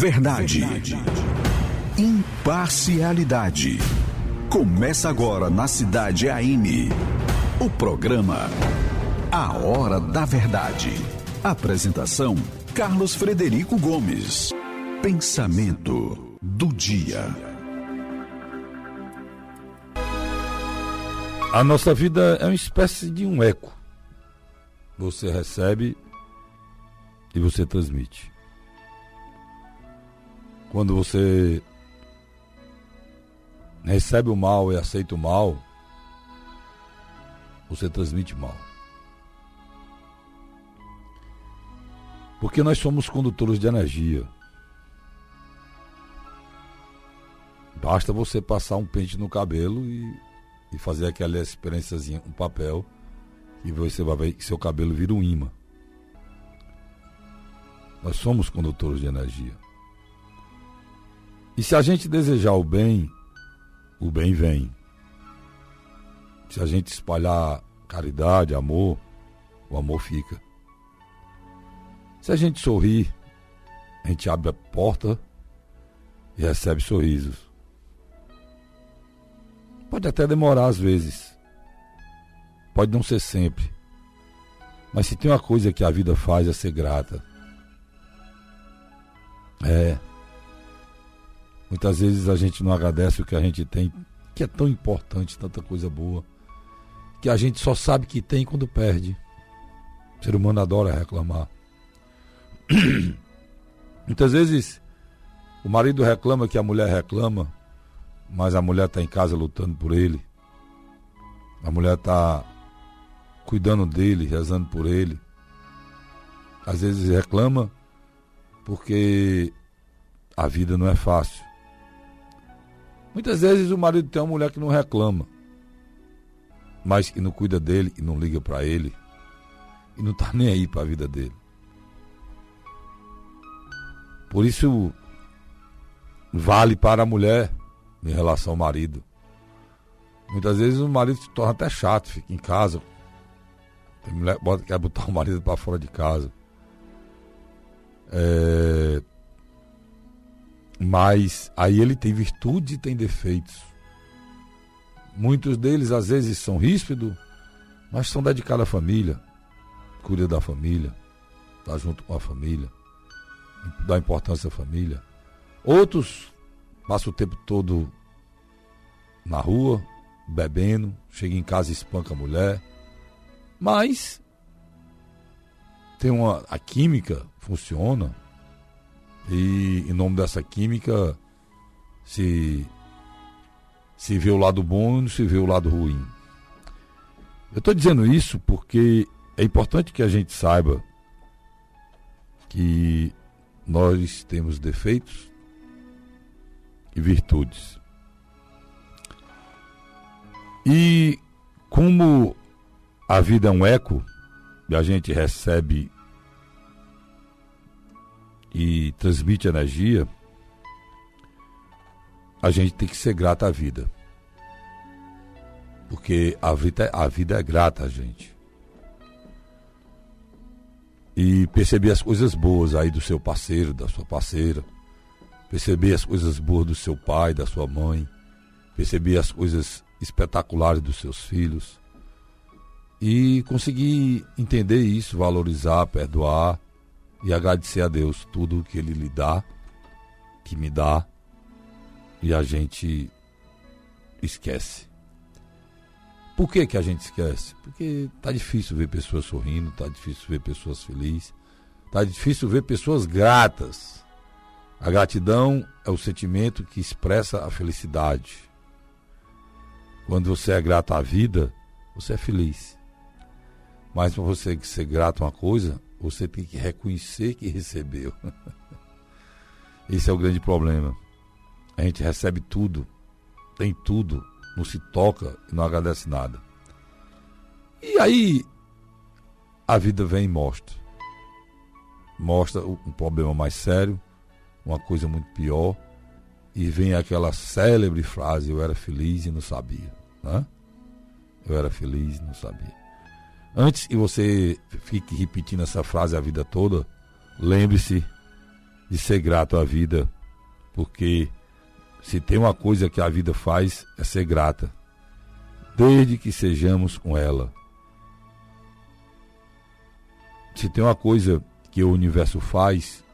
Verdade. Imparcialidade. Começa agora na Cidade AM. O programa A Hora da Verdade. Apresentação: Carlos Frederico Gomes. Pensamento do dia. A nossa vida é uma espécie de um eco. Você recebe e você transmite. Quando você recebe o mal e aceita o mal, você transmite mal. Porque nós somos condutores de energia. Basta você passar um pente no cabelo e, e fazer aquela experiênciazinha, um papel, e você vai ver que seu cabelo vira um imã. Nós somos condutores de energia. E se a gente desejar o bem, o bem vem. Se a gente espalhar caridade, amor, o amor fica. Se a gente sorrir, a gente abre a porta e recebe sorrisos. Pode até demorar às vezes. Pode não ser sempre. Mas se tem uma coisa que a vida faz é ser grata. É. Muitas vezes a gente não agradece o que a gente tem, que é tão importante, tanta coisa boa, que a gente só sabe que tem quando perde. O ser humano adora reclamar. Muitas vezes o marido reclama que a mulher reclama, mas a mulher está em casa lutando por ele. A mulher está cuidando dele, rezando por ele. Às vezes reclama porque a vida não é fácil. Muitas vezes o marido tem uma mulher que não reclama, mas que não cuida dele e não liga para ele e não está nem aí para a vida dele. Por isso vale para a mulher em relação ao marido. Muitas vezes o marido se torna até chato, fica em casa. Tem mulher que quer botar o marido para fora de casa. É... Mas aí ele tem virtudes e tem defeitos. Muitos deles às vezes são ríspidos, mas são dedicados à família, cuida da família, está junto com a família, dá importância à família. Outros passam o tempo todo na rua, bebendo, chega em casa e espanca a mulher. Mas tem uma a química funciona e em nome dessa química se se vê o lado bom e não se vê o lado ruim. Eu estou dizendo isso porque é importante que a gente saiba que nós temos defeitos e virtudes. E como a vida é um eco e a gente recebe e transmite energia, a gente tem que ser grato à vida. Porque a vida, a vida é grata a gente. E perceber as coisas boas aí do seu parceiro, da sua parceira. Perceber as coisas boas do seu pai, da sua mãe. Perceber as coisas espetaculares dos seus filhos. E conseguir entender isso, valorizar, perdoar e agradecer a Deus tudo que Ele lhe dá, que me dá, e a gente esquece. Por que, que a gente esquece? Porque tá difícil ver pessoas sorrindo, tá difícil ver pessoas felizes, tá difícil ver pessoas gratas. A gratidão é o sentimento que expressa a felicidade. Quando você é grato à vida, você é feliz. Mas para você ser grato a uma coisa, você tem que reconhecer que recebeu. Esse é o grande problema. A gente recebe tudo, tem tudo, não se toca e não agradece nada. E aí a vida vem e mostra. Mostra um problema mais sério, uma coisa muito pior, e vem aquela célebre frase: Eu era feliz e não sabia. Né? Eu era feliz e não sabia. Antes que você fique repetindo essa frase a vida toda, lembre-se de ser grato à vida, porque se tem uma coisa que a vida faz é ser grata, desde que sejamos com ela. Se tem uma coisa que o universo faz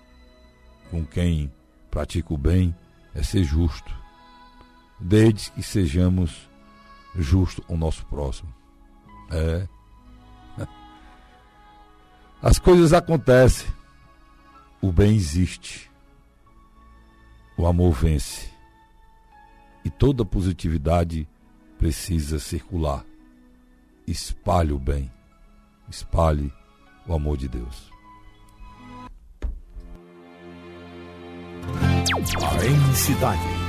com quem pratica o bem é ser justo, desde que sejamos justos com o nosso próximo. É. As coisas acontecem, o bem existe, o amor vence e toda positividade precisa circular. Espalhe o bem, espalhe o amor de Deus. A Cidade.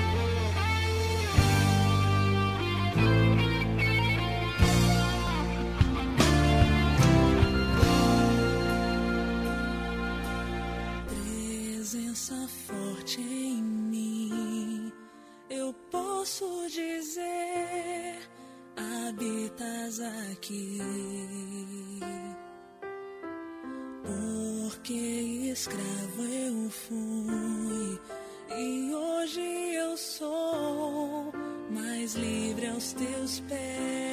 Presença forte em mim, eu posso dizer, habitas aqui. Porque escravo eu fui e hoje eu sou mais livre aos teus pés.